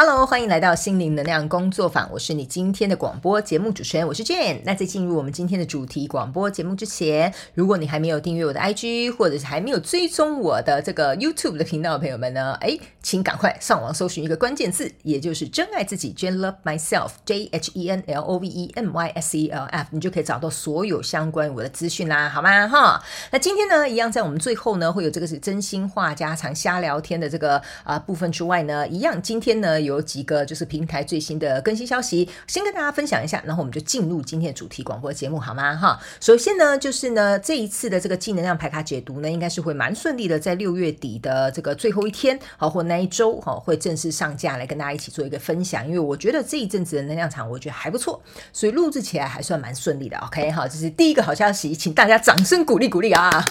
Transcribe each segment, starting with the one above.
Hello，欢迎来到心灵能量工作坊。我是你今天的广播节目主持人，我是 Jane。那在进入我们今天的主题广播节目之前，如果你还没有订阅我的 IG，或者是还没有追踪我的这个 YouTube 的频道的朋友们呢，哎，请赶快上网搜寻一个关键字，也就是真爱自己，Jane Love Myself，J H E N L O V E M Y S E L F，你就可以找到所有相关我的资讯啦，好吗？哈，那今天呢，一样在我们最后呢，会有这个是真心话家常瞎聊天的这个啊、部分之外呢，一样今天呢。有几个就是平台最新的更新消息，先跟大家分享一下，然后我们就进入今天的主题广播节目，好吗？哈，首先呢，就是呢这一次的这个技能量牌卡解读呢，应该是会蛮顺利的，在六月底的这个最后一天，好或那一周，哈，会正式上架来跟大家一起做一个分享。因为我觉得这一阵子的能量场，我觉得还不错，所以录制起来还算蛮顺利的。OK，好，这是第一个好消息，请大家掌声鼓励鼓励啊！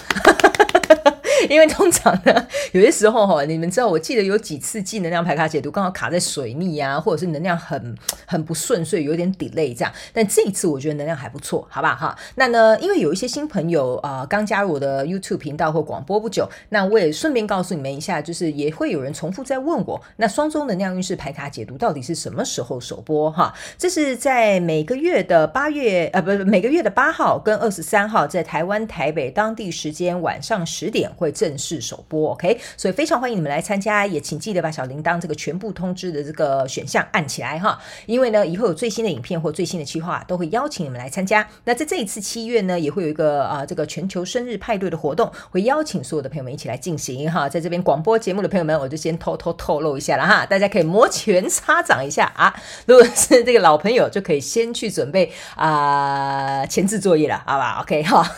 因为通常呢，有些时候哈，你们知道，我记得有几次净能量排卡解读刚好卡在水逆啊，或者是能量很 很不顺，所以有点 delay 这样。但这一次我觉得能量还不错，好不好哈？那呢，因为有一些新朋友啊，刚加入我的 YouTube 频道或广播不久，那我也顺便告诉你们一下，就是也会有人重复在问我，那双周能量运势排卡解读到底是什么时候首播哈？这是在每个月的八月呃，不是每个月的八号跟二十三号，在台湾台北当地时间晚上十点会。正式首播，OK，所以非常欢迎你们来参加，也请记得把小铃铛这个全部通知的这个选项按起来哈，因为呢，以后有最新的影片或最新的计划，都会邀请你们来参加。那在这一次七月呢，也会有一个啊、呃、这个全球生日派对的活动，会邀请所有的朋友们一起来进行哈。在这边广播节目的朋友们，我就先偷偷透露一下了哈，大家可以摩拳擦掌一下啊。如果是这个老朋友，就可以先去准备啊、呃、前置作业了，好吧？OK 哈。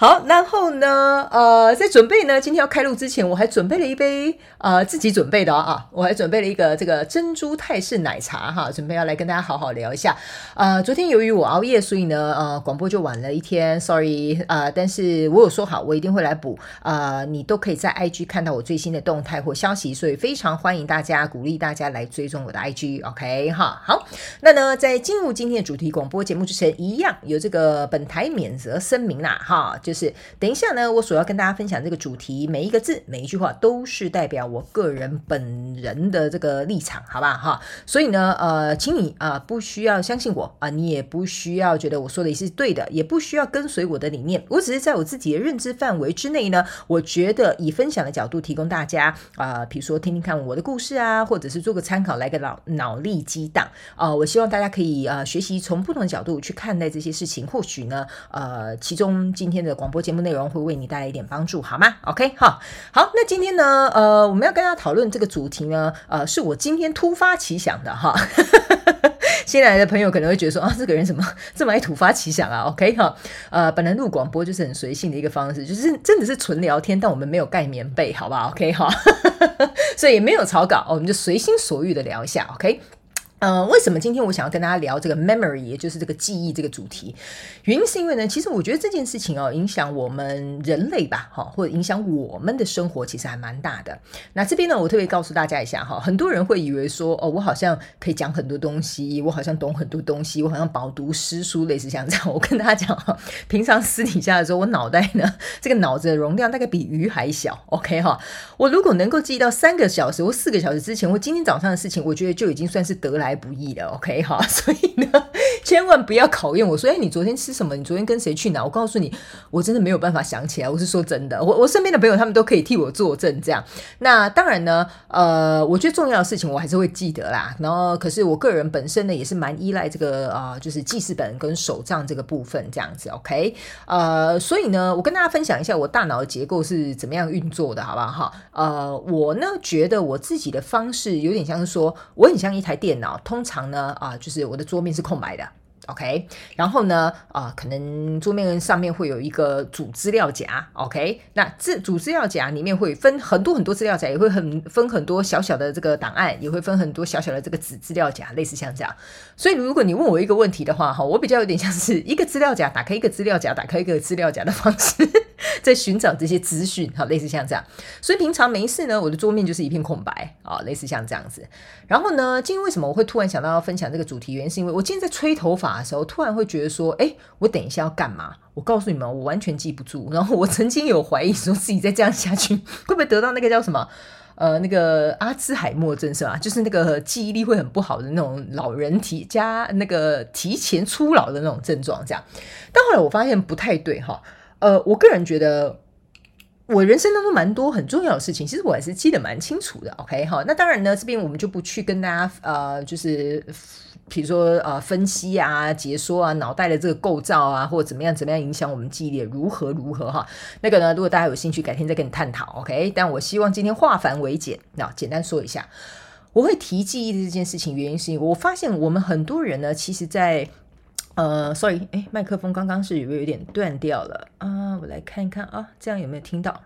好，然后呢，呃，在准备呢，今天要开录之前，我还准备了一杯，呃，自己准备的啊，我还准备了一个这个珍珠泰式奶茶哈，准备要来跟大家好好聊一下。呃，昨天由于我熬夜，所以呢，呃，广播就晚了一天，sorry，呃，但是我有说好，我一定会来补，呃，你都可以在 IG 看到我最新的动态或消息，所以非常欢迎大家，鼓励大家来追踪我的 IG，OK 哈，好，那呢，在进入今天的主题广播节目之前，一样有这个本台免责声明啦，哈。就是等一下呢，我所要跟大家分享这个主题，每一个字、每一句话都是代表我个人本人的这个立场，好吧哈。所以呢，呃，请你啊、不需要相信我啊、你也不需要觉得我说的也是对的，也不需要跟随我的理念。我只是在我自己的认知范围之内呢，我觉得以分享的角度提供大家啊，比、如说听听看我的故事啊，或者是做个参考，来个脑脑力激荡啊。我希望大家可以啊、学习从不同的角度去看待这些事情，或许呢，呃，其中今天的。广播节目内容会为你带来一点帮助，好吗？OK，好，好，那今天呢，呃，我们要跟大家讨论这个主题呢，呃，是我今天突发奇想的哈。新来的朋友可能会觉得说啊，这个人怎么 这么爱突发奇想啊？OK，哈，呃，本来录广播就是很随性的一个方式，就是真的是纯聊天，但我们没有盖棉被，好不好？OK，哈，所以也没有草稿，我们就随心所欲的聊一下，OK。呃，为什么今天我想要跟大家聊这个 memory，也就是这个记忆这个主题？原因是因为呢，其实我觉得这件事情哦，影响我们人类吧，哈，或者影响我们的生活，其实还蛮大的。那这边呢，我特别告诉大家一下哈，很多人会以为说，哦，我好像可以讲很多东西，我好像懂很多东西，我好像饱读诗书，类似像这样。我跟大家讲哈，平常私底下的时候，我脑袋呢，这个脑子的容量大概比鱼还小。OK 哈，我如果能够记忆到三个小时或四个小时之前，我今天早上的事情，我觉得就已经算是得来。来不易的，OK？哈，所以呢，千万不要考验我说，哎，你昨天吃什么？你昨天跟谁去哪？我告诉你，我真的没有办法想起来。我是说真的，我我身边的朋友他们都可以替我作证，这样。那当然呢，呃，我觉得重要的事情我还是会记得啦。然后，可是我个人本身呢，也是蛮依赖这个啊、就是记事本跟手账这个部分，这样子，OK。呃，所以呢，我跟大家分享一下我大脑的结构是怎么样运作的，好不好？哈，呃，我呢觉得我自己的方式有点像是说，我很像一台电脑。通常呢，啊，就是我的桌面是空白来的。OK，然后呢，啊、可能桌面上面会有一个主资料夹，OK，那这主资料夹里面会分很多很多资料夹，也会很分很多小小的这个档案，也会分很多小小的这个子资料夹，类似像这样。所以如果你问我一个问题的话，哈，我比较有点像是一个资料夹打开一个资料夹，打开一个资料夹的方式，在寻找这些资讯，哈，类似像这样。所以平常没事呢，我的桌面就是一片空白，啊，类似像这样子。然后呢，今天为什么我会突然想到要分享这个主题？原因是因为我今天在吹头发。的时候突然会觉得说，哎，我等一下要干嘛？我告诉你们，我完全记不住。然后我曾经有怀疑说，自己再这样下去，会不会得到那个叫什么？呃那个阿兹海默症是吧？就是那个记忆力会很不好的那种老人提加那个提前初老的那种症状这样。但后来我发现不太对哈，呃，我个人觉得。我人生当中蛮多很重要的事情，其实我还是记得蛮清楚的。OK 哈，那当然呢，这边我们就不去跟大家呃，就是比如说呃分析啊、解说啊，脑袋的这个构造啊，或者怎么样怎么样影响我们记忆力如何如何哈。那个呢，如果大家有兴趣，改天再跟你探讨。OK，但我希望今天化繁为简，那简单说一下，我会提记忆的这件事情，原因是因为我发现我们很多人呢，其实在。呃，sorry，哎，麦克风刚刚是有没有有点断掉了啊？我来看一看啊，这样有没有听到？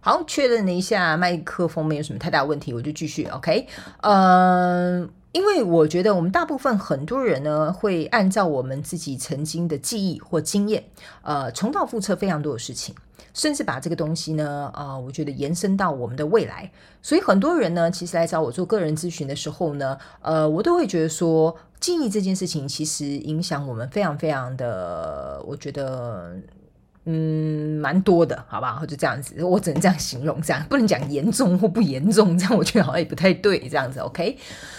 好，确认了一下麦克风没有什么太大问题，我就继续。OK，呃，因为我觉得我们大部分很多人呢，会按照我们自己曾经的记忆或经验，呃，重蹈覆辙非常多的事情。甚至把这个东西呢，啊、呃，我觉得延伸到我们的未来。所以很多人呢，其实来找我做个人咨询的时候呢，呃，我都会觉得说，记忆这件事情其实影响我们非常非常的，我觉得。嗯，蛮多的，好不好？就这样子，我只能这样形容，这样不能讲严重或不严重，这样我觉得好像也不太对，这样子，OK？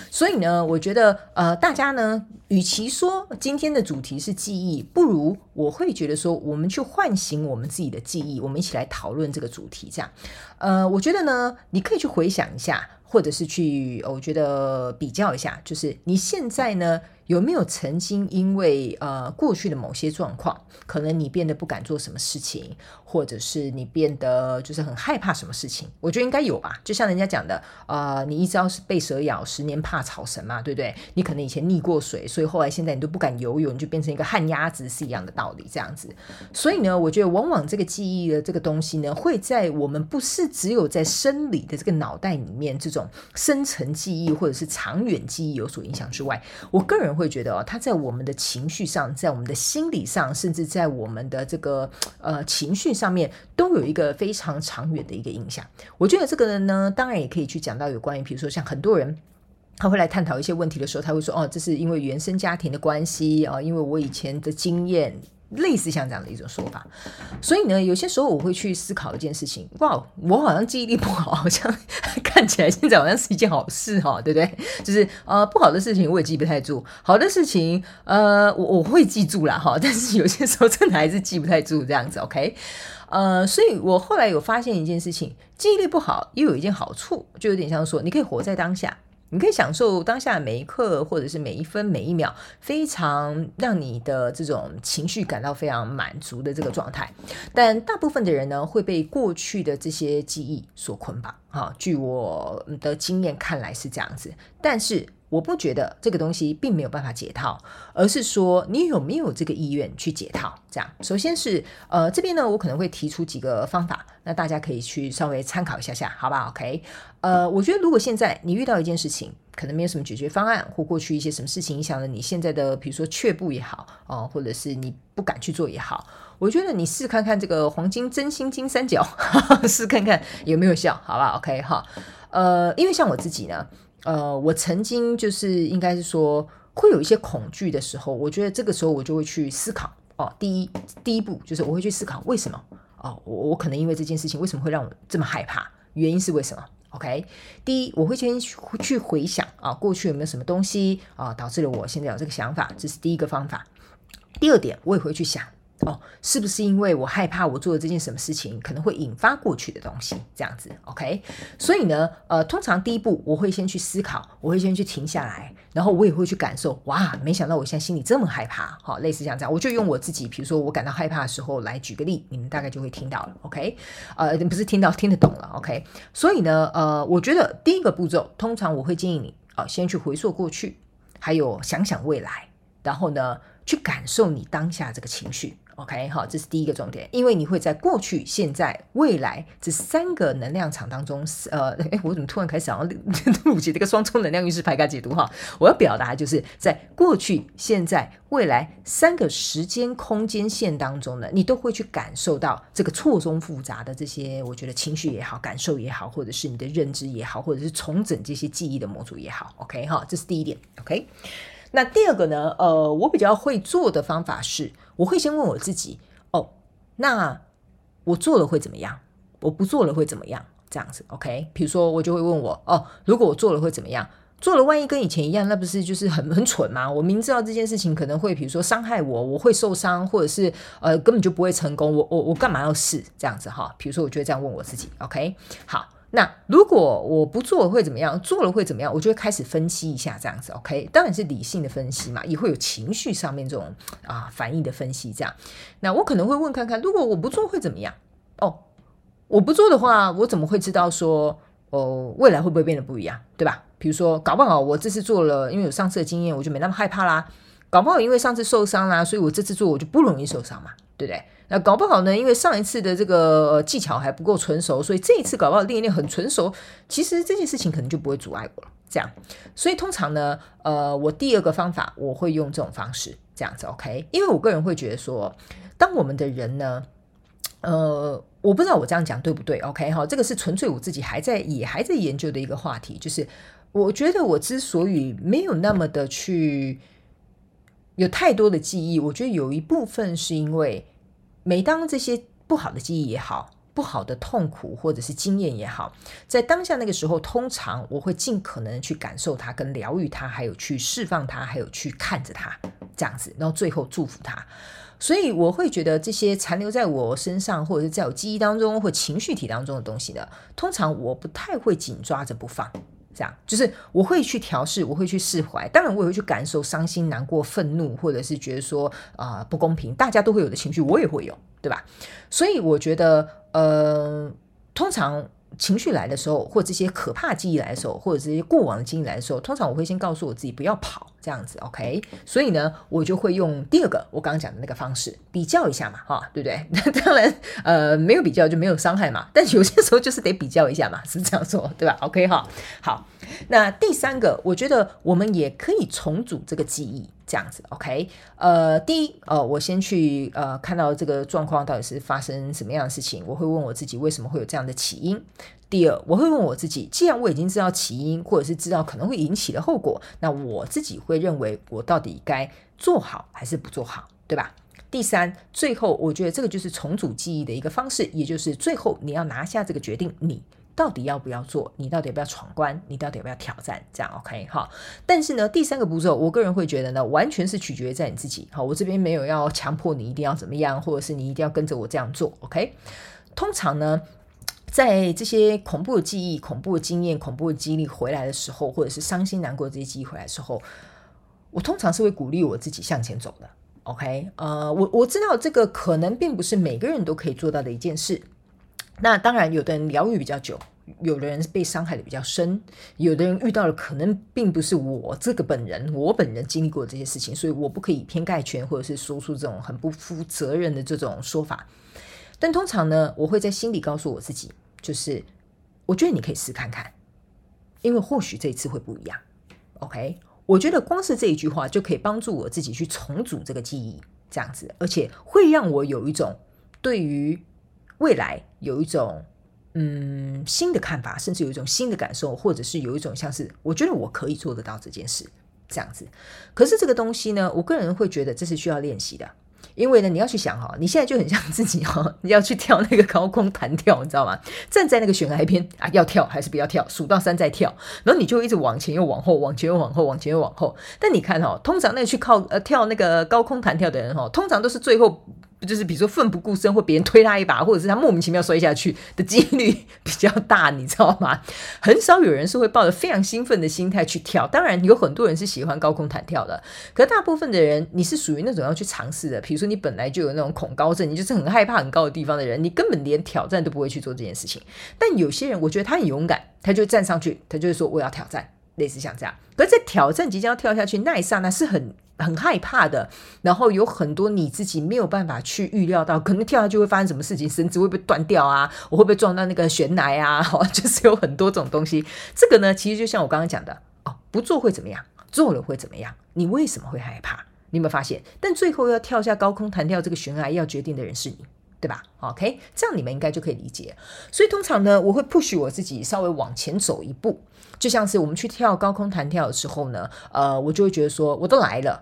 所以呢，我觉得呃，大家呢，与其说今天的主题是记忆，不如我会觉得说，我们去唤醒我们自己的记忆，我们一起来讨论这个主题，这样。呃，我觉得呢，你可以去回想一下，或者是去，我觉得比较一下，就是你现在呢。有没有曾经因为呃过去的某些状况，可能你变得不敢做什么事情，或者是你变得就是很害怕什么事情？我觉得应该有吧。就像人家讲的，呃，你一朝是被蛇咬，十年怕草绳嘛，对不对？你可能以前溺过水，所以后来现在你都不敢游泳，你就变成一个旱鸭子，是一样的道理。这样子，所以呢，我觉得往往这个记忆的这个东西呢，会在我们不是只有在生理的这个脑袋里面这种深层记忆或者是长远记忆有所影响之外，我个人。会觉得哦，他在我们的情绪上，在我们的心理上，甚至在我们的这个呃情绪上面，都有一个非常长远的一个影响。我觉得这个人呢，当然也可以去讲到有关于，比如说像很多人他会来探讨一些问题的时候，他会说哦，这是因为原生家庭的关系啊，因为我以前的经验。类似像这样的一种说法，所以呢，有些时候我会去思考一件事情。哇，我好像记忆力不好，好像 看起来现在好像是一件好事哈，对不对？就是呃，不好的事情我也记不太住，好的事情呃，我我会记住了哈。但是有些时候真的还是记不太住这样子。OK，呃，所以我后来有发现一件事情，记忆力不好又有一件好处，就有点像说，你可以活在当下。你可以享受当下每一刻，或者是每一分每一秒，非常让你的这种情绪感到非常满足的这个状态。但大部分的人呢，会被过去的这些记忆所捆绑。哈，据我的经验看来是这样子。但是我不觉得这个东西并没有办法解套，而是说你有没有这个意愿去解套。这样，首先是呃这边呢，我可能会提出几个方法，那大家可以去稍微参考一下下，好不好？OK。呃，我觉得如果现在你遇到一件事情，可能没有什么解决方案，或过去一些什么事情影响了你现在的，比如说却步也好，哦、或者是你不敢去做也好，我觉得你试看看这个黄金真心金三角，试看看有没有效，好吧？OK 哈，呃，因为像我自己呢，呃，我曾经就是应该是说会有一些恐惧的时候，我觉得这个时候我就会去思考哦，第一第一步就是我会去思考为什么哦，我我可能因为这件事情为什么会让我这么害怕，原因是为什么？OK，第一，我会先去回想啊，过去有没有什么东西啊，导致了我现在有这个想法，这是第一个方法。第二点，我也会去想。哦，是不是因为我害怕我做的这件什么事情可能会引发过去的东西？这样子，OK？所以呢，呃，通常第一步我会先去思考，我会先去停下来，然后我也会去感受。哇，没想到我现在心里这么害怕。好，类似像这样，我就用我自己，比如说我感到害怕的时候来举个例，你们大概就会听到了，OK？呃，不是听到，听得懂了，OK？所以呢，呃，我觉得第一个步骤，通常我会建议你啊，呃，先去回溯过去，还有想想未来，然后呢，去感受你当下这个情绪。OK，好，这是第一个重点，因为你会在过去、现在、未来这三个能量场当中，呃，诶，我怎么突然开始想要录 起这个双重能量运势牌卡解读哈？我要表达就是在过去、现在、未来三个时间空间线当中呢，你都会去感受到这个错综复杂的这些，我觉得情绪也好、感受也好，或者是你的认知也好，或者是重整这些记忆的模组也好。OK，哈，这是第一点。OK。那第二个呢？呃，我比较会做的方法是，我会先问我自己：哦，那我做了会怎么样？我不做了会怎么样？这样子，OK？比如说我就会问我，哦，如果我做了会怎么样？做了万一跟以前一样，那不是就是很很蠢吗？我明知道这件事情可能会，比如说伤害我，我会受伤，或者是呃根本就不会成功，我我我干嘛要试这样子哈？比如说我就会这样问我自己，OK？好。那如果我不做会怎么样？做了会怎么样？我就会开始分析一下，这样子，OK？当然是理性的分析嘛，也会有情绪上面这种啊反应的分析。这样，那我可能会问看看，如果我不做会怎么样？哦，我不做的话，我怎么会知道说哦未来会不会变得不一样？对吧？比如说，搞不好我这次做了，因为有上次的经验，我就没那么害怕啦。搞不好因为上次受伤啦，所以我这次做我就不容易受伤嘛，对不对？那搞不好呢，因为上一次的这个技巧还不够纯熟，所以这一次搞不好练一练很纯熟，其实这件事情可能就不会阻碍我了。这样，所以通常呢，呃，我第二个方法我会用这种方式，这样子，OK？因为我个人会觉得说，当我们的人呢，呃，我不知道我这样讲对不对，OK？哈，这个是纯粹我自己还在也还在研究的一个话题，就是我觉得我之所以没有那么的去有太多的记忆，我觉得有一部分是因为。每当这些不好的记忆也好，不好的痛苦或者是经验也好，在当下那个时候，通常我会尽可能去感受它、跟疗愈它，还有去释放它，还有去看着它，这样子，然后最后祝福它。所以我会觉得这些残留在我身上，或者是在我记忆当中或情绪体当中的东西呢，通常我不太会紧抓着不放。这样就是我会去调试，我会去释怀。当然，我也会去感受伤心、难过、愤怒，或者是觉得说啊、不公平。大家都会有的情绪，我也会有，对吧？所以我觉得，呃，通常。情绪来的时候，或这些可怕记忆来的时候，或者这些过往的经历来的时候，通常我会先告诉我自己不要跑，这样子，OK？所以呢，我就会用第二个我刚刚讲的那个方式比较一下嘛，哈，对不对？那当然，呃，没有比较就没有伤害嘛，但有些时候就是得比较一下嘛，是这样说，对吧？OK 哈，好。那第三个，我觉得我们也可以重组这个记忆。这样子，OK，呃，第一，呃，我先去呃看到这个状况到底是发生什么样的事情，我会问我自己为什么会有这样的起因。第二，我会问我自己，既然我已经知道起因，或者是知道可能会引起的后果，那我自己会认为我到底该做好还是不做好，对吧？第三，最后我觉得这个就是重组记忆的一个方式，也就是最后你要拿下这个决定，你。到底要不要做？你到底要不要闯关？你到底要不要挑战？这样 OK 哈。但是呢，第三个步骤，我个人会觉得呢，完全是取决于在你自己。好，我这边没有要强迫你一定要怎么样，或者是你一定要跟着我这样做。OK。通常呢，在这些恐怖的记忆、恐怖的经验、恐怖的经历回来的时候，或者是伤心难过这些记忆回来的时候，我通常是会鼓励我自己向前走的。OK，呃，我我知道这个可能并不是每个人都可以做到的一件事。那当然，有的人疗愈比较久，有的人被伤害的比较深，有的人遇到的可能并不是我这个本人，我本人经历过这些事情，所以我不可以以偏概全，或者是说出这种很不负责任的这种说法。但通常呢，我会在心里告诉我自己，就是我觉得你可以试看看，因为或许这一次会不一样。OK，我觉得光是这一句话就可以帮助我自己去重组这个记忆，这样子，而且会让我有一种对于。未来有一种嗯新的看法，甚至有一种新的感受，或者是有一种像是我觉得我可以做得到这件事这样子。可是这个东西呢，我个人会觉得这是需要练习的，因为呢，你要去想哈，你现在就很像自己哈，你要去跳那个高空弹跳，你知道吗？站在那个悬崖边啊，要跳还是不要跳？数到三再跳，然后你就一直往前又往后，往前又往后，往前又往后。但你看哈，通常那个去靠呃跳那个高空弹跳的人哈，通常都是最后。就是比如说奋不顾身，或别人推他一把，或者是他莫名其妙摔下去的几率比较大，你知道吗？很少有人是会抱着非常兴奋的心态去跳。当然，有很多人是喜欢高空弹跳的，可大部分的人，你是属于那种要去尝试的。比如说，你本来就有那种恐高症，你就是很害怕很高的地方的人，你根本连挑战都不会去做这件事情。但有些人，我觉得他很勇敢，他就站上去，他就会说我要挑战。类似像这样，可是在挑战即将要跳下去那一刹那是很很害怕的，然后有很多你自己没有办法去预料到，可能跳下去会发生什么事情，绳子会不会断掉啊？我会不会撞到那个悬崖啊？就是有很多种东西。这个呢，其实就像我刚刚讲的哦，不做会怎么样？做了会怎么样？你为什么会害怕？你有没有发现？但最后要跳下高空弹跳这个悬崖，要决定的人是你。对吧？OK，这样你们应该就可以理解。所以通常呢，我会 push 我自己稍微往前走一步，就像是我们去跳高空弹跳的时候呢，呃，我就会觉得说，我都来了，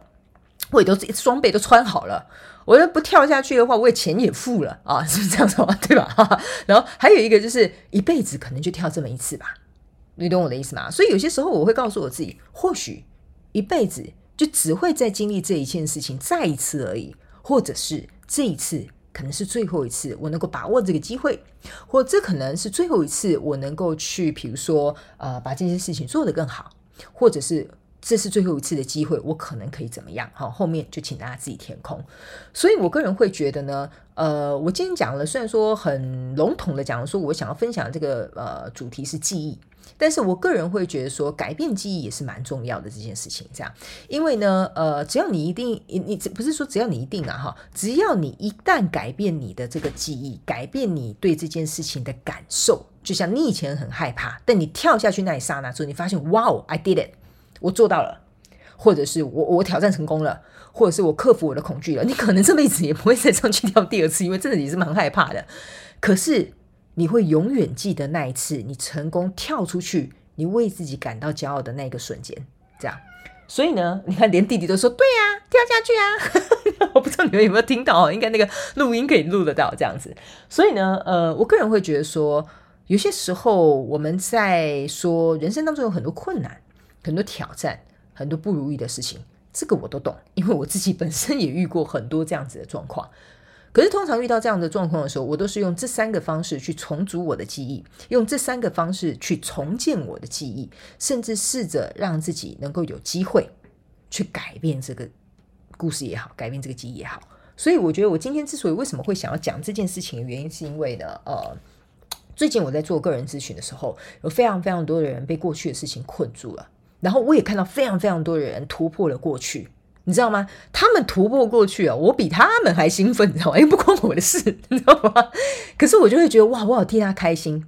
我也都装备都穿好了，我要不跳下去的话，我也钱也付了啊，是 不是这样子吗？对吧？然后还有一个就是一辈子可能就跳这么一次吧，你懂我的意思吗？所以有些时候我会告诉我自己，或许一辈子就只会再经历这一件事情再一次而已，或者是这一次可能是最后一次，我能够把握这个机会，或这可能是最后一次我能够去，比如说呃，把这件事情做得更好，或者是。这是最后一次的机会，我可能可以怎么样？好，后面就请大家自己填空。所以我个人会觉得呢，呃，我今天讲了，虽然说很笼统的讲说，我想要分享这个呃主题是记忆，但是我个人会觉得说，改变记忆也是蛮重要的这件事情。这样，因为呢，呃，只要你一定，你你不是说只要你一定啊哈，只要你一旦改变你的这个记忆，改变你对这件事情的感受，就像你以前很害怕，但你跳下去那一刹那之后，你发现，哇哦，I did it。我做到了，或者是我我挑战成功了，或者是我克服我的恐惧了。你可能这辈子也不会再上去跳第二次，因为真的也是蛮害怕的。可是你会永远记得那一次你成功跳出去，你为自己感到骄傲的那个瞬间。这样，所以呢，你看连弟弟都说对呀、啊，跳下去啊！我不知道你们有没有听到哦，应该那个录音可以录得到这样子。所以呢，呃，我个人会觉得说，有些时候我们在说人生当中有很多困难。很多挑战，很多不如意的事情，这个我都懂，因为我自己本身也遇过很多这样子的状况。可是通常遇到这样的状况的时候，我都是用这三个方式去重组我的记忆，用这三个方式去重建我的记忆，甚至试着让自己能够有机会去改变这个故事也好，改变这个记忆也好。所以我觉得我今天之所以为什么会想要讲这件事情的原因，是因为呢，呃，最近我在做个人咨询的时候，有非常非常多的人被过去的事情困住了。然后我也看到非常非常多的人突破了过去，你知道吗？他们突破过去啊，我比他们还兴奋，你知道吗？因为不关我的事，你知道吗？可是我就会觉得哇，我好替他开心，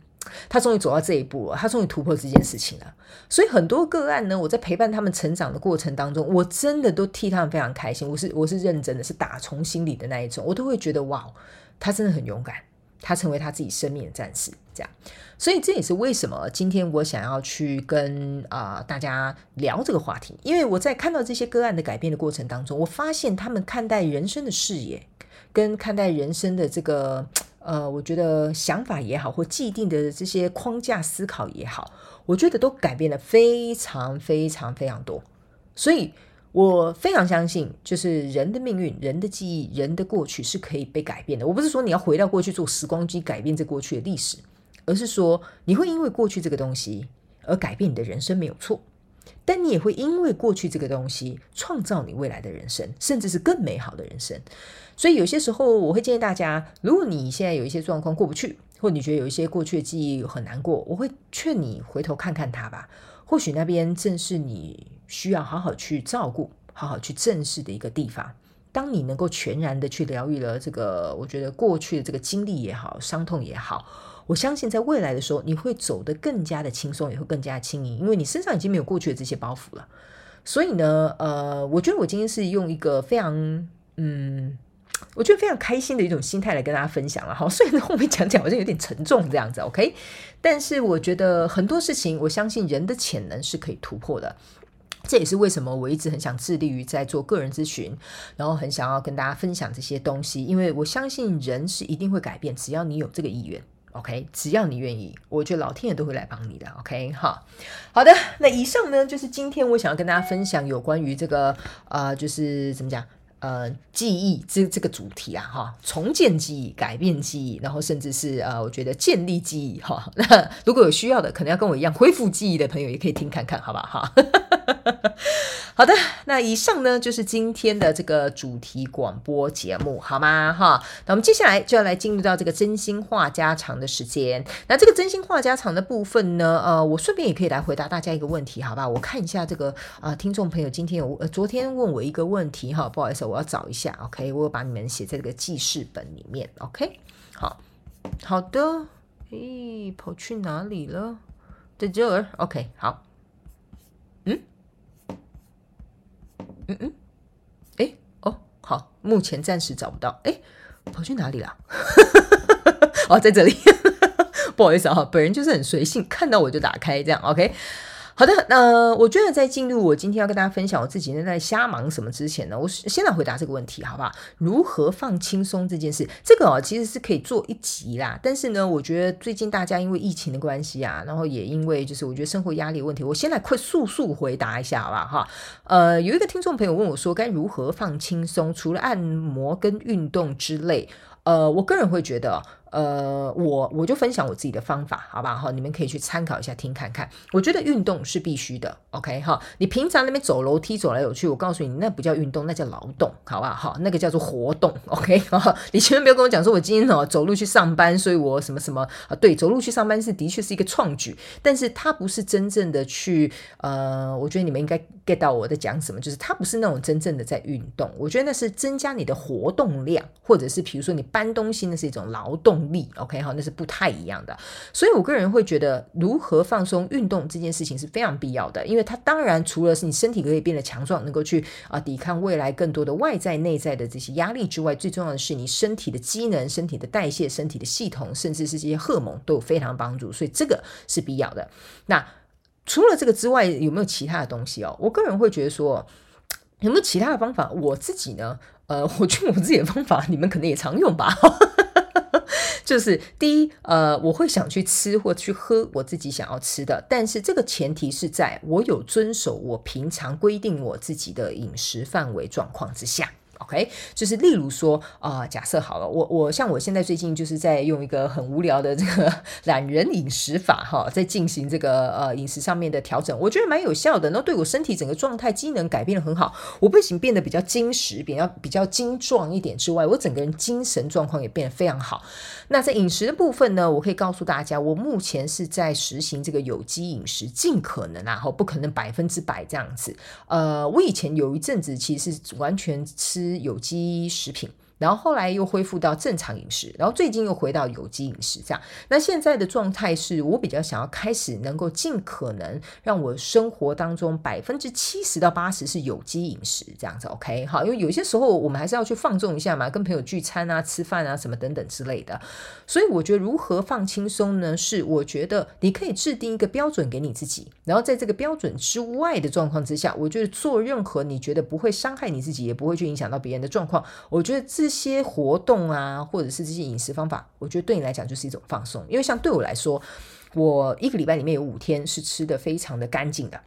他终于走到这一步了，他终于突破这件事情了。所以很多个案呢，我在陪伴他们成长的过程当中，我真的都替他们非常开心。我是我是认真的，是打从心里的那一种，我都会觉得哇，他真的很勇敢。他成为他自己生命的战士，这样，所以这也是为什么今天我想要去跟啊、大家聊这个话题，因为我在看到这些个案的改变的过程当中，我发现他们看待人生的视野跟看待人生的这个呃，我觉得想法也好，或既定的这些框架思考也好，我觉得都改变了非常非常非常多，所以。我非常相信，就是人的命运、人的记忆、人的过去是可以被改变的。我不是说你要回到过去做时光机改变这过去的历史，而是说你会因为过去这个东西而改变你的人生，没有错。但你也会因为过去这个东西创造你未来的人生，甚至是更美好的人生。所以有些时候，我会建议大家，如果你现在有一些状况过不去，或你觉得有一些过去的记忆很难过，我会劝你回头看看它吧。或许那边正是你需要好好去照顾、好好去正视的一个地方。当你能够全然的去疗愈了这个，我觉得过去的这个经历也好、伤痛也好，我相信在未来的时候，你会走得更加的轻松，也会更加轻盈，因为你身上已经没有过去的这些包袱了。所以呢，呃，我觉得我今天是用一个非常，嗯。我觉得非常开心的一种心态来跟大家分享了哈，虽然后面讲讲好像有点沉重这样子，OK，但是我觉得很多事情，我相信人的潜能是可以突破的，这也是为什么我一直很想致力于在做个人咨询，然后很想要跟大家分享这些东西，因为我相信人是一定会改变，只要你有这个意愿，OK，只要你愿意，我觉得老天爷都会来帮你的，OK，哈，好的，那以上呢就是今天我想要跟大家分享有关于这个呃，就是怎么讲。呃，记忆这这个主题啊，哈，重建记忆、改变记忆，然后甚至是呃，我觉得建立记忆，哈。那如果有需要的，可能要跟我一样恢复记忆的朋友，也可以听看看，好不好？哈。好的，那以上呢就是今天的这个主题广播节目，好吗？哈，那我们接下来就要来进入到这个真心话家常的时间。那这个真心话家常的部分呢，呃，我顺便也可以来回答大家一个问题，好吧？我看一下这个啊、呃，听众朋友今天有呃，昨天问我一个问题，哈，不好意思，我要找一下，OK，我有把你们写在这个记事本里面，OK，好，好的，咦，跑去哪里了？在这儿，OK，好，嗯。嗯嗯，哎哦，好，目前暂时找不到。哎，跑去哪里了？哦，在这里。不好意思啊，本人就是很随性，看到我就打开这样。OK，好的，那、呃、我觉得在进入我今天要跟大家分享我自己正在瞎忙什么之前呢，我先来回答这个问题，好不好？如何放轻松这件事，这个哦其实是可以做一集啦。但是呢，我觉得最近大家因为疫情的关系啊，然后也因为就是我觉得生活压力问题，我先来快速速回答一下，好不好？哈，呃，有一个听众朋友问我说，该如何放轻松？除了按摩跟运动之类，呃，我个人会觉得。呃，我我就分享我自己的方法，好吧好？哈，你们可以去参考一下，听看看。我觉得运动是必须的，OK 哈。你平常那边走楼梯走来走去，我告诉你，那不叫运动，那叫劳动，好不好？哈，那个叫做活动，OK 哈。你千万不要跟我讲说，我今天哦走路去上班，所以我什么什么啊？对，走路去上班是的确是一个创举，但是它不是真正的去呃，我觉得你们应该 get 到我在讲什么，就是它不是那种真正的在运动。我觉得那是增加你的活动量，或者是比如说你搬东西，那是一种劳动。动力 OK 好，那是不太一样的，所以我个人会觉得，如何放松运动这件事情是非常必要的，因为它当然除了是你身体可以变得强壮，能够去啊抵抗未来更多的外在内在的这些压力之外，最重要的是你身体的机能、身体的代谢、身体的系统，甚至是这些荷尔蒙都有非常帮助，所以这个是必要的。那除了这个之外，有没有其他的东西哦？我个人会觉得说，有没有其他的方法？我自己呢，呃，我觉得我自己的方法，你们可能也常用吧。就是第一，呃，我会想去吃或去喝我自己想要吃的，但是这个前提是在我有遵守我平常规定我自己的饮食范围状况之下。OK，就是例如说啊、假设好了，我我像我现在最近就是在用一个很无聊的这个懒人饮食法哈，在进行这个呃饮食上面的调整，我觉得蛮有效的，那对我身体整个状态机能改变得很好，我不仅变得比较精实，比较比较精壮一点之外，我整个人精神状况也变得非常好。那在饮食的部分呢，我可以告诉大家，我目前是在实行这个有机饮食，尽可能啊，后，不可能百分之百这样子。呃，我以前有一阵子其实是完全吃有机食品。然后后来又恢复到正常饮食，然后最近又回到有机饮食这样。那现在的状态是我比较想要开始能够尽可能让我生活当中百分之七十到八十是有机饮食这样子，OK？好，因为有些时候我们还是要去放纵一下嘛，跟朋友聚餐啊、吃饭啊什么等等之类的。所以我觉得如何放轻松呢？是我觉得你可以制定一个标准给你自己，然后在这个标准之外的状况之下，我觉得做任何你觉得不会伤害你自己，也不会去影响到别人的状况，我觉得自这些活动啊，或者是这些饮食方法，我觉得对你来讲就是一种放松。因为像对我来说，我一个礼拜里面有五天是吃的非常的干净的。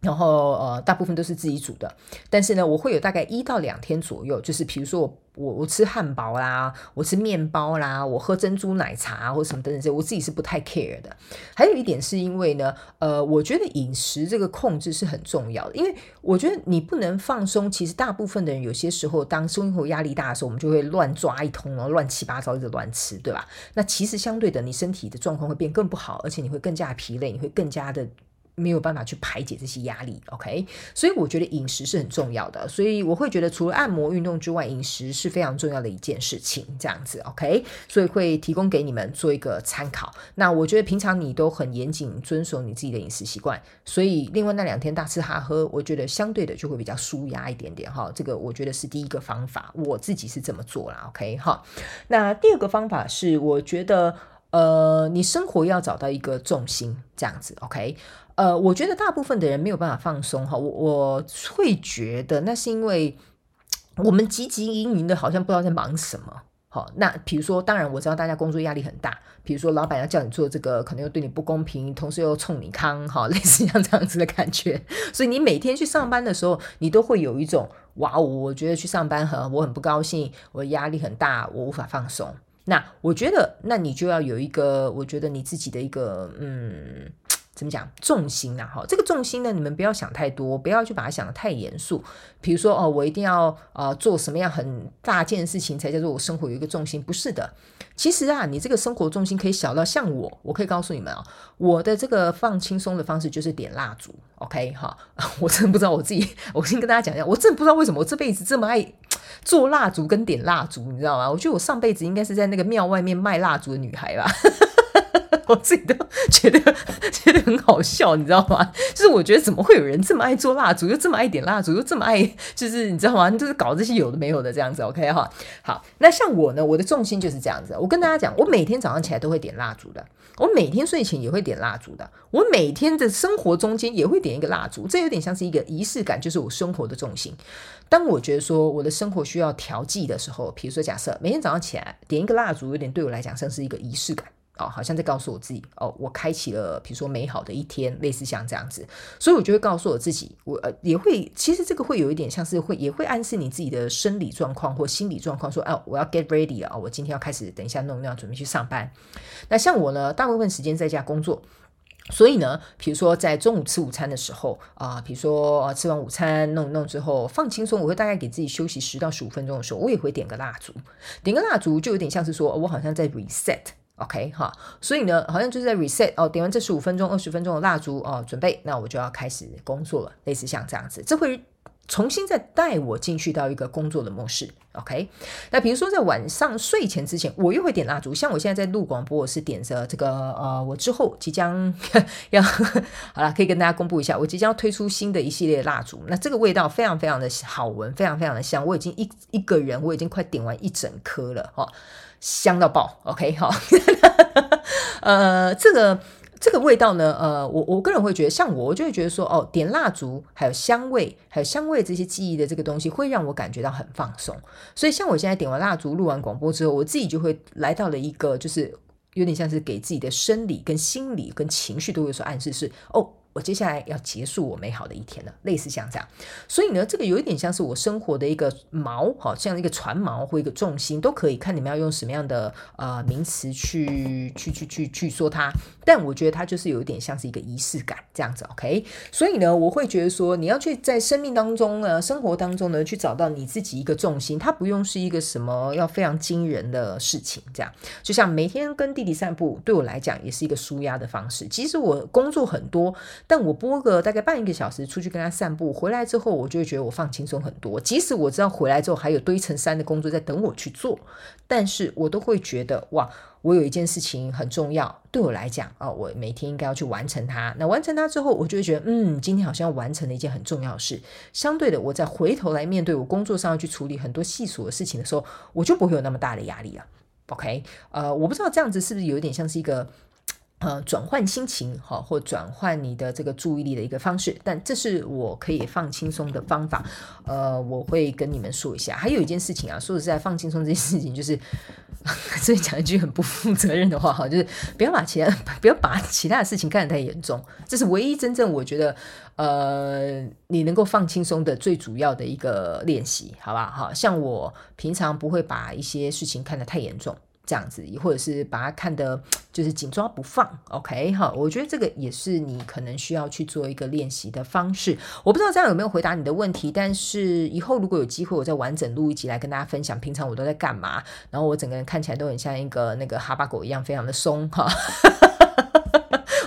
然后呃，大部分都是自己煮的，但是呢，我会有大概一到两天左右，就是比如说我我我吃汉堡啦，我吃面包啦，我喝珍珠奶茶或什么等等这些，我自己是不太 care 的。还有一点是因为呢，呃，我觉得饮食这个控制是很重要的，因为我觉得你不能放松。其实大部分的人有些时候当生活压力大的时候，我们就会乱抓一通，然后乱七八糟一直乱吃，对吧？那其实相对的，你身体的状况会变更不好，而且你会更加疲累，你会更加的。没有办法去排解这些压力，OK？所以我觉得饮食是很重要的，所以我会觉得除了按摩运动之外，饮食是非常重要的一件事情，这样子，OK？所以会提供给你们做一个参考。那我觉得平常你都很严谨遵守你自己的饮食习惯，所以另外那两天大吃大喝，我觉得相对的就会比较舒压一点点哈。这个我觉得是第一个方法，我自己是这么做了，OK？哈，那第二个方法是我觉得呃，你生活要找到一个重心，这样子，OK？呃，我觉得大部分的人没有办法放松哈，我我会觉得那是因为我们汲汲营营的，好像不知道在忙什么。好，那比如说，当然我知道大家工作压力很大，比如说老板要叫你做这个，可能又对你不公平，同时又冲你康，哈，类似像这样子的感觉。所以你每天去上班的时候，你都会有一种哇，我觉得去上班很我很不高兴，我压力很大，我无法放松。那我觉得，那你就要有一个，我觉得你自己的一个，嗯。怎么讲重心呢？哈，这个重心呢，你们不要想太多，不要去把它想得太严肃。比如说哦，我一定要呃做什么样很大件事情才叫做我生活有一个重心？不是的，其实啊，你这个生活重心可以小到像我，我可以告诉你们啊，我的这个放轻松的方式就是点蜡烛。OK 哈，我真不知道我自己，我先跟大家讲一下，我真不知道为什么我这辈子这么爱做蜡烛跟点蜡烛，你知道吗？我觉得我上辈子应该是在那个庙外面卖蜡烛的女孩吧。我自己都觉得觉得很好笑，你知道吗？就是我觉得怎么会有人这么爱做蜡烛，又这么爱点蜡烛，又这么爱，就是你知道吗？就是搞这些有的没有的这样子，OK 哈。好，那像我呢，我的重心就是这样子。我跟大家讲，我每天早上起来都会点蜡烛的，我每天睡前也会点蜡烛的，我每天的生活中间也会点一个蜡烛，这有点像是一个仪式感，就是我生活的重心。当我觉得说我的生活需要调剂的时候，比如说假设每天早上起来点一个蜡烛，有点对我来讲像是一个仪式感。哦，好像在告诉我自己，哦，我开启了，比如说美好的一天，类似像这样子，所以我就会告诉我自己，我呃也会，其实这个会有一点像是会，也会暗示你自己的生理状况或心理状况，说，哦，我要 get ready 啊，我今天要开始，等一下弄弄，准备去上班。那像我呢，大部分时间在家工作，所以呢，比如说在中午吃午餐的时候啊，比如说吃完午餐弄弄之后放轻松，我会大概给自己休息十到十五分钟的时候，我也会点个蜡烛，点个蜡烛就有点像是说我好像在 reset。OK 哈，所以呢，好像就是在 reset 哦，点完这十五分钟、二十分钟的蜡烛哦，准备，那我就要开始工作了，类似像这样子，这会重新再带我进去到一个工作的模式。OK，那比如说在晚上睡前之前，我又会点蜡烛，像我现在在录广播，我是点着这个呃，我之后即将要 好了，可以跟大家公布一下，我即将要推出新的一系列蜡烛，那这个味道非常非常的好闻，非常非常的香，我已经一一个人我已经快点完一整颗了哈。香到爆，OK 哈，呃，这个这个味道呢，呃，我我个人会觉得，像我，我就会觉得说，哦，点蜡烛，还有香味，还有香味这些记忆的这个东西，会让我感觉到很放松。所以，像我现在点完蜡烛，录完广播之后，我自己就会来到了一个，就是有点像是给自己的生理、跟心理、跟情绪都有所暗示是，哦。我接下来要结束我美好的一天了，类似像这样，所以呢，这个有一点像是我生活的一个锚，好像一个船锚或一个重心都可以，看你们要用什么样的呃名词去去去去去说它。但我觉得它就是有一点像是一个仪式感这样子，OK？所以呢，我会觉得说你要去在生命当中呢，生活当中呢，去找到你自己一个重心，它不用是一个什么要非常惊人的事情，这样就像每天跟弟弟散步，对我来讲也是一个舒压的方式。其实我工作很多。但我播个大概半一个小时出去跟他散步，回来之后我就会觉得我放轻松很多。即使我知道回来之后还有堆成山的工作在等我去做，但是我都会觉得哇，我有一件事情很重要，对我来讲啊，我每天应该要去完成它。那完成它之后，我就会觉得嗯，今天好像完成了一件很重要的事。相对的，我再回头来面对我工作上要去处理很多细琐的事情的时候，我就不会有那么大的压力了。OK，呃，我不知道这样子是不是有点像是一个。呃，转换心情哈，或转换你的这个注意力的一个方式，但这是我可以放轻松的方法。呃，我会跟你们说一下。还有一件事情啊，说实在，放轻松这件事情，就是 所以讲一句很不负责任的话哈，就是不要把其他 不要把其他的事情看得太严重。这是唯一真正我觉得呃，你能够放轻松的最主要的一个练习，好吧？哈，像我平常不会把一些事情看得太严重。这样子，或者是把它看得 就是紧抓不放，OK 哈，我觉得这个也是你可能需要去做一个练习的方式。我不知道这样有没有回答你的问题，但是以后如果有机会，我再完整录一集来跟大家分享，平常我都在干嘛，然后我整个人看起来都很像一个那个哈巴狗一样，非常的松哈。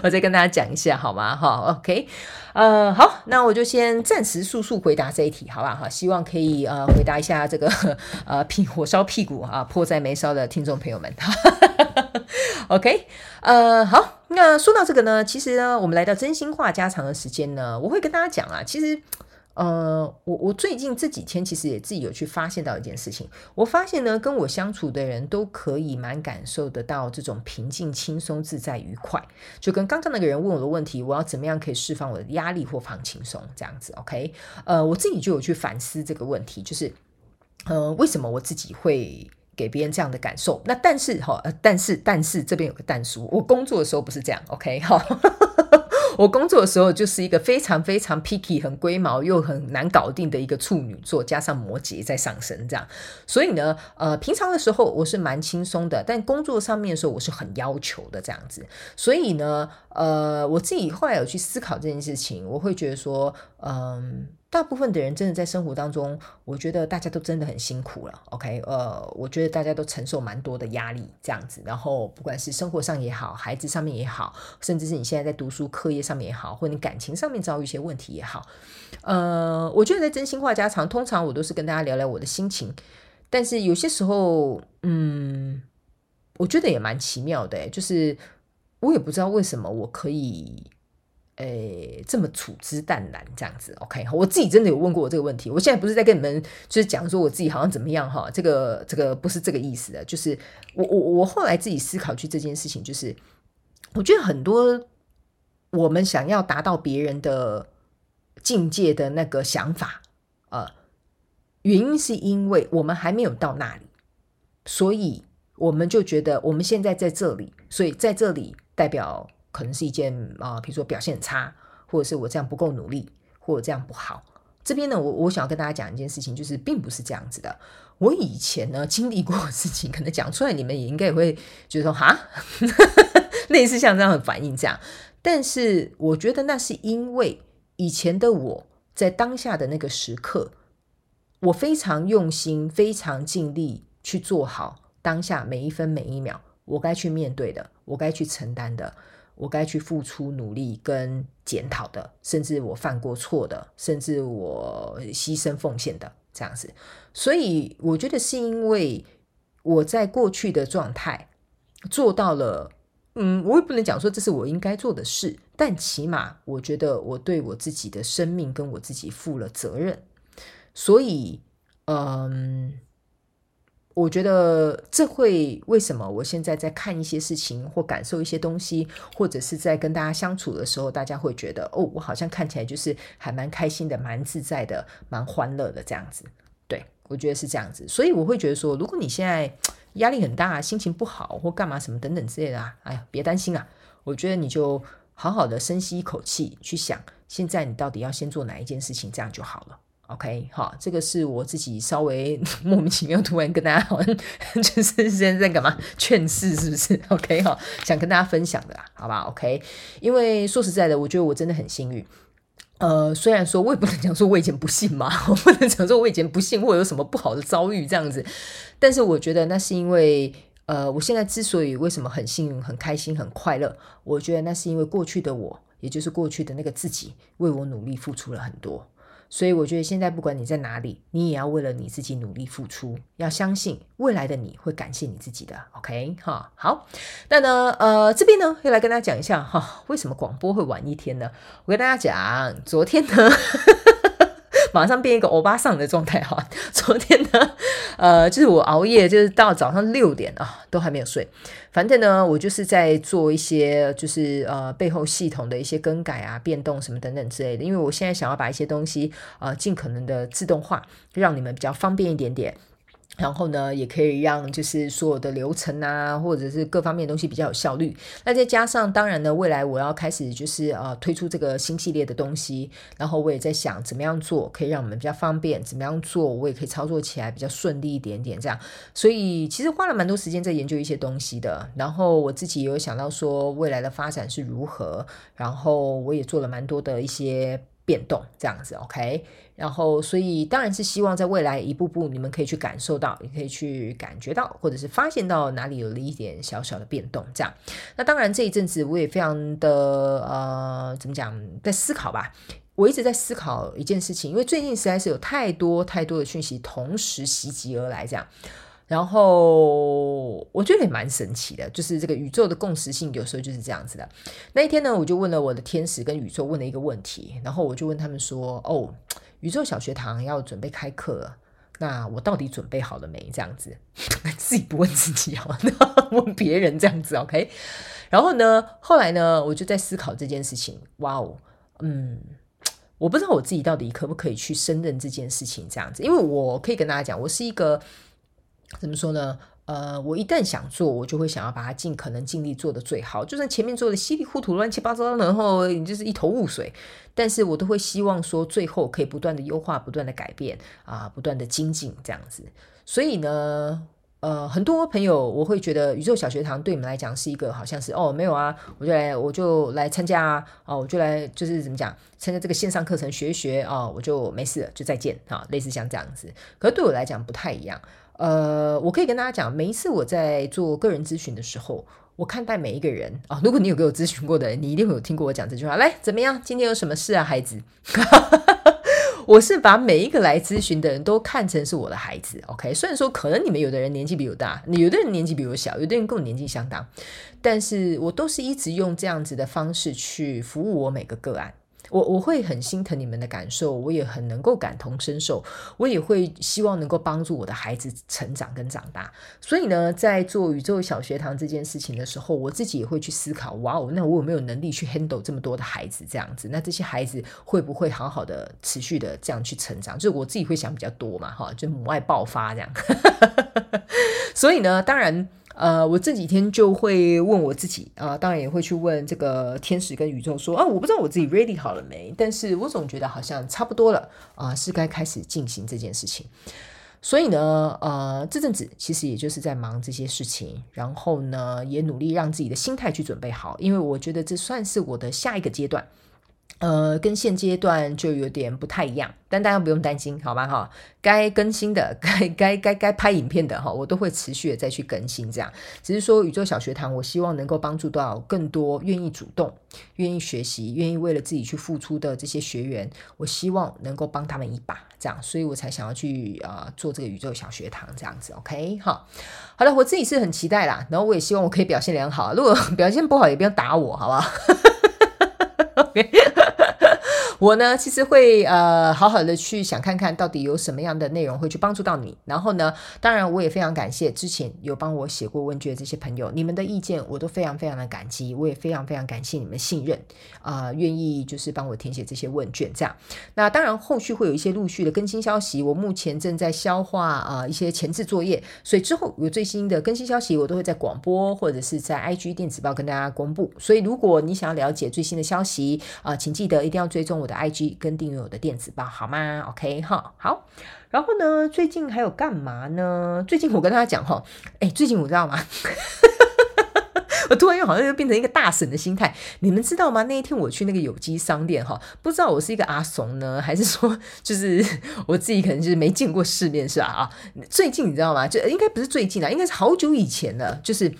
我再跟大家讲一下好吗？哈，OK，呃，好，那我就先暂时速速回答这一题，好吧？哈，希望可以呃回答一下这个呃屁火烧屁股啊，迫在眉梢的听众朋友们。OK，呃，好，那说到这个呢，其实呢，我们来到真心话家常的时间呢，我会跟大家讲啊，其实。呃，我我最近这几天其实也自己有去发现到一件事情，我发现呢，跟我相处的人都可以蛮感受得到这种平静、轻松、自在、愉快。就跟刚刚那个人问我的问题，我要怎么样可以释放我的压力或放轻松这样子？OK，呃，我自己就有去反思这个问题，就是呃，为什么我自己会给别人这样的感受？那但是哈，呃，但是但是这边有个但书，我工作的时候不是这样，OK，哈。我工作的时候就是一个非常非常 picky、很龟毛又很难搞定的一个处女座，加上摩羯在上升，这样。所以呢，呃，平常的时候我是蛮轻松的，但工作上面的时候我是很要求的这样子。所以呢，呃，我自己后来有去思考这件事情，我会觉得说，嗯、大部分的人真的在生活当中，我觉得大家都真的很辛苦了。OK，呃，我觉得大家都承受蛮多的压力，这样子。然后不管是生活上也好，孩子上面也好，甚至是你现在在读书课业上面也好，或者你感情上面遭遇一些问题也好，呃，我觉得在真心话家常，通常我都是跟大家聊聊我的心情。但是有些时候，嗯，我觉得也蛮奇妙的，就是。我也不知道为什么我可以。诶，这么处之淡然这样子，OK，我自己真的有问过我这个问题。我现在不是在跟你们就是讲说我自己好像怎么样哈，这个这个不是这个意思的，就是我我我后来自己思考去这件事情，就是我觉得很多我们想要达到别人的境界的那个想法，呃，原因是因为我们还没有到那里，所以我们就觉得我们现在在这里，所以在这里代表。可能是一件啊，比如说表现很差，或者是我这样不够努力，或者这样不好。这边呢，我我想要跟大家讲一件事情，就是并不是这样子的。我以前呢经历过的事情，可能讲出来你们也应该也会觉得说哈，类似像这样的反应这样。但是我觉得那是因为以前的我在当下的那个时刻，我非常用心、非常尽力去做好当下每一分每一秒我该去面对的，我该去承担的。我该去付出努力跟检讨的，甚至我犯过错的，甚至我牺牲奉献的这样子。所以我觉得是因为我在过去的状态做到了，嗯，我也不能讲说这是我应该做的事，但起码我觉得我对我自己的生命跟我自己负了责任。所以，嗯。我觉得这会为什么我现在在看一些事情或感受一些东西，或者是在跟大家相处的时候，大家会觉得哦，我好像看起来就是还蛮开心的、蛮自在的、蛮欢乐的这样子。对，我觉得是这样子，所以我会觉得说，如果你现在压力很大、心情不好或干嘛什么等等之类的啊，哎呀，别担心啊，我觉得你就好好的深吸一口气，去想现在你到底要先做哪一件事情，这样就好了。OK，好，这个是我自己稍微 莫名其妙突然跟大家好像 就是现在在干嘛劝世是不是？OK，好，想跟大家分享的啦，好吧？OK，因为说实在的，我觉得我真的很幸运。呃，虽然说我也不能讲说我以前不幸嘛，我不能讲说我以前不幸或有什么不好的遭遇这样子，但是我觉得那是因为呃，我现在之所以为什么很幸运、很开心、很快乐，我觉得那是因为过去的我，也就是过去的那个自己，为我努力付出了很多。所以我觉得现在不管你在哪里，你也要为了你自己努力付出，要相信未来的你会感谢你自己的。OK 哈，好，那呢，呃，这边呢又来跟大家讲一下哈，为什么广播会晚一天呢？我跟大家讲，昨天呢。马上变一个欧巴桑的状态哈！昨天呢，呃，就是我熬夜，就是到早上六点啊，都还没有睡。反正呢，我就是在做一些，就是呃背后系统的一些更改啊、变动什么等等之类的。因为我现在想要把一些东西呃尽可能的自动化，让你们比较方便一点点。然后呢，也可以让就是所有的流程啊，或者是各方面东西比较有效率。那再加上，当然呢，未来我要开始就是呃推出这个新系列的东西，然后我也在想怎么样做可以让我们比较方便，怎么样做我也可以操作起来比较顺利一点点这样。所以其实花了蛮多时间在研究一些东西的。然后我自己也有想到说未来的发展是如何，然后我也做了蛮多的一些。变动这样子，OK，然后所以当然是希望在未来一步步你们可以去感受到，也可以去感觉到，或者是发现到哪里有了一点小小的变动，这样。那当然这一阵子我也非常的呃，怎么讲，在思考吧。我一直在思考一件事情，因为最近实在是有太多太多的讯息同时袭击而来，这样。然后我觉得也蛮神奇的，就是这个宇宙的共识性有时候就是这样子的。那一天呢，我就问了我的天使跟宇宙问了一个问题，然后我就问他们说：“哦，宇宙小学堂要准备开课了，那我到底准备好了没？”这样子，自己不问自己哦，问别人这样子，OK。然后呢，后来呢，我就在思考这件事情。哇哦，嗯，我不知道我自己到底可不可以去胜任这件事情这样子，因为我可以跟大家讲，我是一个。怎么说呢？呃，我一旦想做，我就会想要把它尽可能尽力做得最好。就算前面做的稀里糊涂、乱七八糟，然后你就是一头雾水，但是我都会希望说，最后可以不断的优化、不断的改变啊、不断的精进这样子。所以呢，呃，很多朋友我会觉得宇宙小学堂对你们来讲是一个好像是哦，没有啊，我就来我就来参加啊，哦，我就来就是怎么讲，参加这个线上课程学学啊、哦，我就没事了，就再见啊，类似像这样子。可是对我来讲不太一样。呃，我可以跟大家讲，每一次我在做个人咨询的时候，我看待每一个人啊，如果你有给我咨询过的，你一定会有听过我讲这句话。来，怎么样？今天有什么事啊，孩子？我是把每一个来咨询的人都看成是我的孩子，OK？虽然说可能你们有的人年纪比我大，有的人年纪比我小，有的人跟我年纪相当，但是我都是一直用这样子的方式去服务我每个个案。我我会很心疼你们的感受，我也很能够感同身受，我也会希望能够帮助我的孩子成长跟长大。所以呢，在做宇宙小学堂这件事情的时候，我自己也会去思考：哇哦，那我有没有能力去 handle 这么多的孩子？这样子，那这些孩子会不会好好的持续的这样去成长？就是我自己会想比较多嘛，哈，就母爱爆发这样。所以呢，当然。呃，我这几天就会问我自己啊、当然也会去问这个天使跟宇宙说啊，我不知道我自己 ready 好了没，但是我总觉得好像差不多了啊、是该开始进行这件事情。所以呢，呃，这阵子其实也就是在忙这些事情，然后呢，也努力让自己的心态去准备好，因为我觉得这算是我的下一个阶段。呃，跟现阶段就有点不太一样，但大家不用担心，好吧哈？该更新的，该该该该拍影片的哈，我都会持续的再去更新。这样，只是说宇宙小学堂，我希望能够帮助到更多愿意主动、愿意学习、愿意为了自己去付出的这些学员，我希望能够帮他们一把，这样，所以我才想要去啊、做这个宇宙小学堂这样子。OK 哈，好了，我自己是很期待啦，然后我也希望我可以表现良好，如果 表现不好也不要打我，好不好 ？OK。我呢，其实会呃好好的去想看看到底有什么样的内容会去帮助到你。然后呢，当然我也非常感谢之前有帮我写过问卷这些朋友，你们的意见我都非常非常的感激，我也非常非常感谢你们信任啊、愿意就是帮我填写这些问卷。这样，那当然后续会有一些陆续的更新消息，我目前正在消化啊、一些前置作业，所以之后有最新的更新消息，我都会在广播或者是在 IG 电子报跟大家公布。所以如果你想要了解最新的消息啊、请记得一定要追踪我 IG 跟订阅我的电子报好吗？OK 哈，好。然后呢，最近还有干嘛呢？最近我跟大家讲哈，哎，最近我知道吗？我突然又好像又变成一个大婶的心态。你们知道吗？那一天我去那个有机商店哈，不知道我是一个阿怂呢，还是说就是 我自己可能就是没见过世面是吧？啊，最近你知道吗？就应该不是最近啊，应该是好久以前了，就是。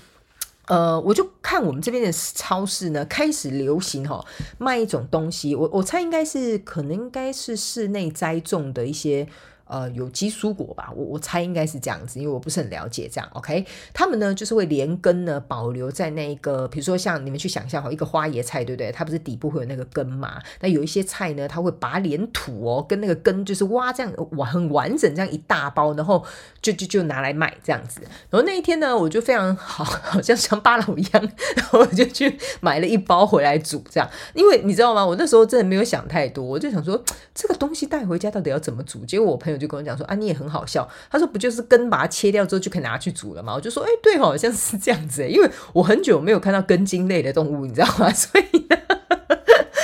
呃，我就看我们这边的超市呢，开始流行哈、卖一种东西，我我猜应该是可能应该是室内栽种的一些。呃，有机蔬果吧，我我猜应该是这样子，因为我不是很了解这样。OK，他们呢就是会连根呢保留在那一个，比如说像你们去想象哈，一个花椰菜，对不对？它不是底部会有那个根嘛？那有一些菜呢，它会把它连土哦，跟那个根就是挖这样完很完整这样一大包，然后就就就拿来卖这样子。然后那一天呢，我就非常好，好像像巴老一样，然后我就去买了一包回来煮这样。因为你知道吗？我那时候真的没有想太多，我就想说这个东西带回家到底要怎么煮？结果我朋友。就跟我讲说啊，你也很好笑。他说不就是根把它切掉之后就可以拿去煮了吗？我就说哎，对哦，好像是这样子。因为我很久没有看到根茎类的动物，你知道吗？所以呢，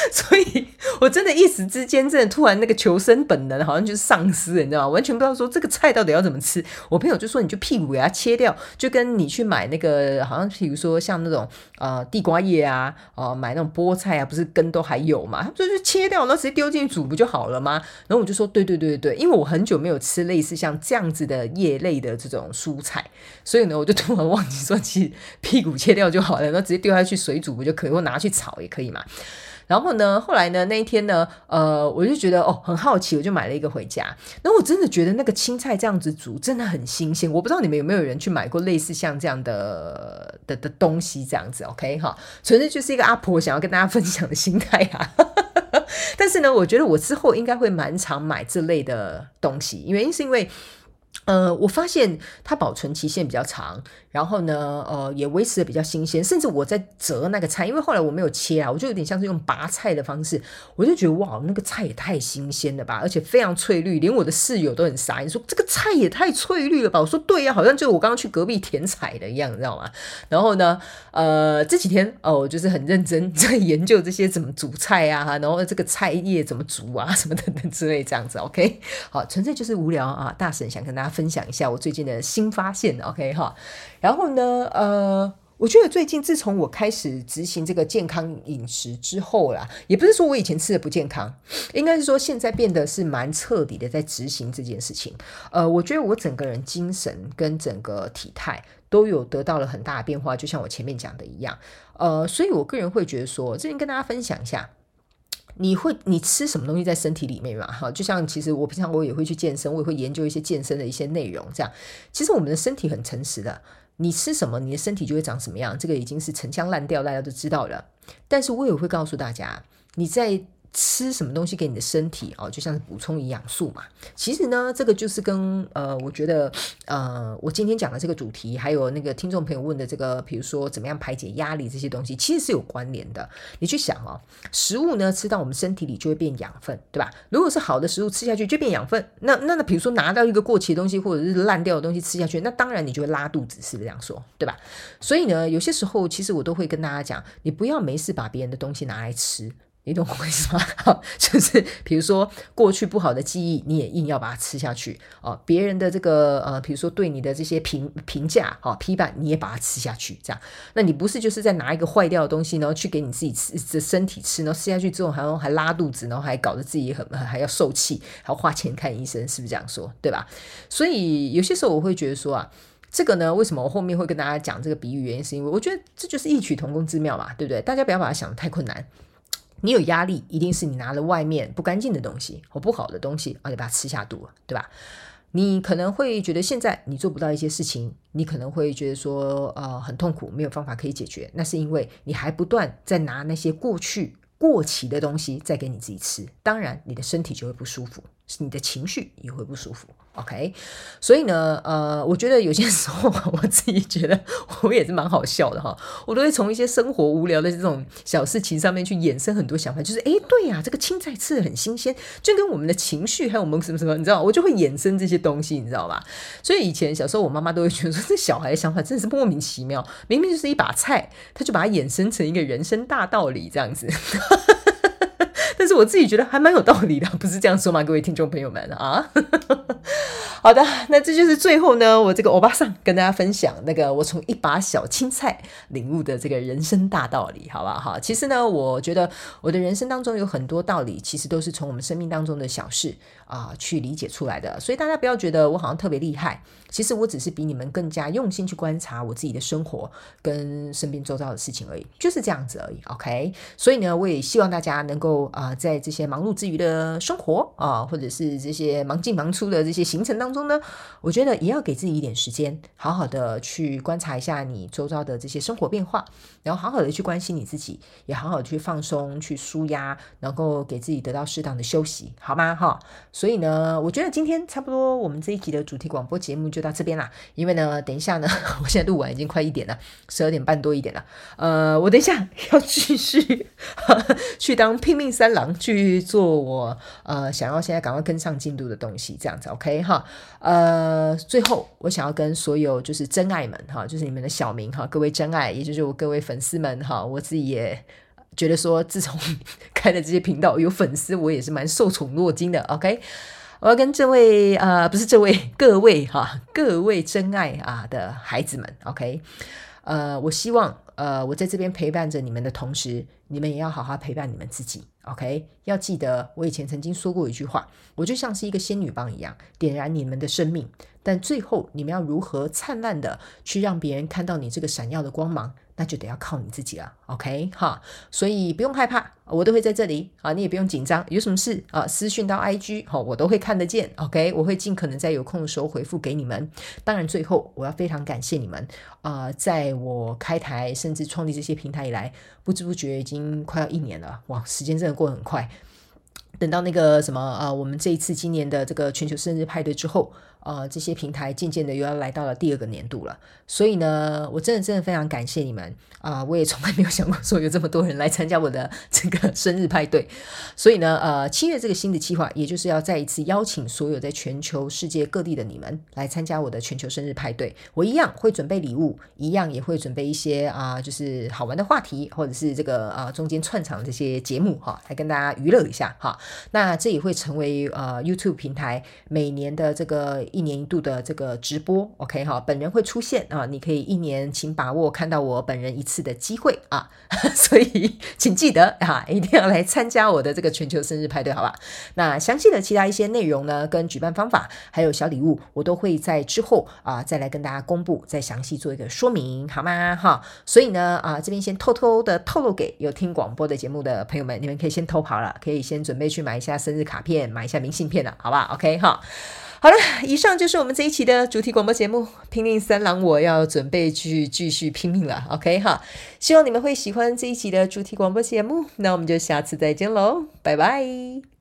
所以。我真的一时之间，真的突然那个求生本能好像就是丧失，你知道吗？完全不知道说这个菜到底要怎么吃。我朋友就说，你就屁股给它切掉，就跟你去买那个好像，比如说像那种呃地瓜叶啊，哦、买那种菠菜啊，不是根都还有嘛？他说就切掉，然后直接丢进去煮不就好了吗？然后我就说，对对对对对，因为我很久没有吃类似像这样子的叶类的这种蔬菜，所以呢，我就突然忘记说，其实屁股切掉就好了，然后直接丢下去水煮不就可以，或拿去炒也可以嘛。然后呢，后来呢，那一天呢，呃，我就觉得哦，很好奇，我就买了一个回家。然后我真的觉得那个青菜这样子煮真的很新鲜。我不知道你们有没有人去买过类似像这样的的的东西，这样子，OK 哈，纯粹就是一个阿婆想要跟大家分享的心态啊。但是呢，我觉得我之后应该会蛮常买这类的东西，原因是因为。呃，我发现它保存期限比较长，然后呢，呃，也维持的比较新鲜。甚至我在折那个菜，因为后来我没有切啊，我就有点像是用拔菜的方式，我就觉得哇，那个菜也太新鲜了吧，而且非常翠绿，连我的室友都很傻你，说这个菜也太翠绿了吧。我说对呀，好像就我刚刚去隔壁田采的一样，你知道吗？然后呢，呃，这几天哦，我就是很认真 在研究这些怎么煮菜啊，然后这个菜叶怎么煮啊，什么等等之类这样子。OK，好，纯粹就是无聊啊，大婶想跟大家。分享一下我最近的新发现，OK 哈，然后呢，呃，我觉得最近自从我开始执行这个健康饮食之后啦，也不是说我以前吃的不健康，应该是说现在变得是蛮彻底的在执行这件事情。呃，我觉得我整个人精神跟整个体态都有得到了很大的变化，就像我前面讲的一样。呃，所以我个人会觉得说，这边跟大家分享一下。你会你吃什么东西在身体里面嘛？哈，就像其实我平常我也会去健身，我也会研究一些健身的一些内容。这样，其实我们的身体很诚实的，你吃什么，你的身体就会长什么样。这个已经是陈腔滥调，大家都知道了。但是我也会告诉大家，你在。吃什么东西给你的身体哦，就像是补充营养素嘛。其实呢，这个就是跟呃，我觉得呃，我今天讲的这个主题，还有那个听众朋友问的这个，比如说怎么样排解压力这些东西，其实是有关联的。你去想哦，食物呢吃到我们身体里就会变养分，对吧？如果是好的食物吃下去就变养分，那那那比如说拿到一个过期的东西或者是烂掉的东西吃下去，那当然你就会拉肚子，是不是这样说？对吧？所以呢，有些时候其实我都会跟大家讲，你不要没事把别人的东西拿来吃。你懂我意思吗？就是比如说过去不好的记忆，你也硬要把它吃下去哦。别人的这个呃，比如说对你的这些评评价、好、哦、批判，你也把它吃下去，这样，那你不是就是在拿一个坏掉的东西，然后去给你自己吃的身体吃，然后吃下去之后还还拉肚子，然后还搞得自己很还要受气，还要花钱看医生，是不是这样说？对吧？所以有些时候我会觉得说啊，这个呢，为什么我后面会跟大家讲这个比喻？原因是因为我觉得这就是异曲同工之妙嘛，对不对？大家不要把它想得太困难。你有压力，一定是你拿了外面不干净的东西或不好的东西，而且把它吃下肚了，对吧？你可能会觉得现在你做不到一些事情，你可能会觉得说，呃，很痛苦，没有方法可以解决。那是因为你还不断在拿那些过去过期的东西再给你自己吃，当然你的身体就会不舒服，你的情绪也会不舒服。OK，所以呢，呃，我觉得有些时候我自己觉得我也是蛮好笑的哈，我都会从一些生活无聊的这种小事情上面去衍生很多想法，就是诶，对呀，这个青菜吃的很新鲜，就跟我们的情绪还有我们什么什么，你知道，我就会衍生这些东西，你知道吧？所以以前小时候我妈妈都会觉得说，这小孩的想法真的是莫名其妙，明明就是一把菜，他就把它衍生成一个人生大道理这样子。是我自己觉得还蛮有道理的，不是这样说吗？各位听众朋友们啊，好的，那这就是最后呢，我这个欧巴桑跟大家分享那个我从一把小青菜领悟的这个人生大道理，好不好？哈，其实呢，我觉得我的人生当中有很多道理，其实都是从我们生命当中的小事啊、去理解出来的，所以大家不要觉得我好像特别厉害，其实我只是比你们更加用心去观察我自己的生活跟身边周遭的事情而已，就是这样子而已。OK，所以呢，我也希望大家能够啊。在这些忙碌之余的生活啊，或者是这些忙进忙出的这些行程当中呢，我觉得也要给自己一点时间，好好的去观察一下你周遭的这些生活变化，然后好好的去关心你自己，也好好的去放松、去舒压，能够给自己得到适当的休息，好吗？哈，所以呢，我觉得今天差不多我们这一集的主题广播节目就到这边啦。因为呢，等一下呢，我现在录完已经快一点了，十二点半多一点了。呃，我等一下 要继续 去当拼命三郎。去做我呃想要现在赶快跟上进度的东西，这样子 OK 哈。呃，最后我想要跟所有就是真爱们哈，就是你们的小名哈，各位真爱，也就是我各位粉丝们哈，我自己也觉得说，自从开了这些频道有粉丝，我也是蛮受宠若惊的 OK。我要跟这位呃不是这位各位哈各位真爱啊的孩子们 OK，呃，我希望呃我在这边陪伴着你们的同时，你们也要好好陪伴你们自己。OK，要记得我以前曾经说过一句话，我就像是一个仙女棒一样，点燃你们的生命，但最后你们要如何灿烂的去让别人看到你这个闪耀的光芒？那就得要靠你自己了，OK 哈，所以不用害怕，我都会在这里啊，你也不用紧张，有什么事啊，私讯到 IG 哈，我都会看得见，OK，我会尽可能在有空的时候回复给你们。当然，最后我要非常感谢你们啊，在我开台甚至创立这些平台以来，不知不觉已经快要一年了，哇，时间真的过得很快。等到那个什么啊，我们这一次今年的这个全球生日派对之后。呃，这些平台渐渐的又要来到了第二个年度了，所以呢，我真的真的非常感谢你们啊，我也从来没有想过说有这么多人来参加我的 这个生日派对，所以呢，呃，七月这个新的计划，也就是要再一次邀请所有在全球世界各地的你们来参加我的全球生日派对。我一样会准备礼物，一样也会准备一些啊，就是好玩的话题，或者是这个啊，呃，中间串场这些节目哈，来跟大家娱乐一下哈。那这也会成为呃 YouTube 平台每年的这个。一年一度的这个直播，OK 哈，本人会出现啊，你可以一年请把握看到我本人一次的机会啊，所以请记得啊，一定要来参加我的这个全球生日派对，好吧？那详细的其他一些内容呢，跟举办方法还有小礼物，我都会在之后啊再来跟大家公布，再详细做一个说明，好吗？哈，所以呢啊这边先偷偷的透露给有听广播的节目的朋友们，你们可以先偷跑了，可以先准备去买一下生日卡片，买一下明信片了，好吧？OK 哈。好了，以上就是我们这一期的主题广播节目《拼命三郎》，我要准备去继续拼命了。OK 哈，希望你们会喜欢这一期的主题广播节目。那我们就下次再见喽，拜拜。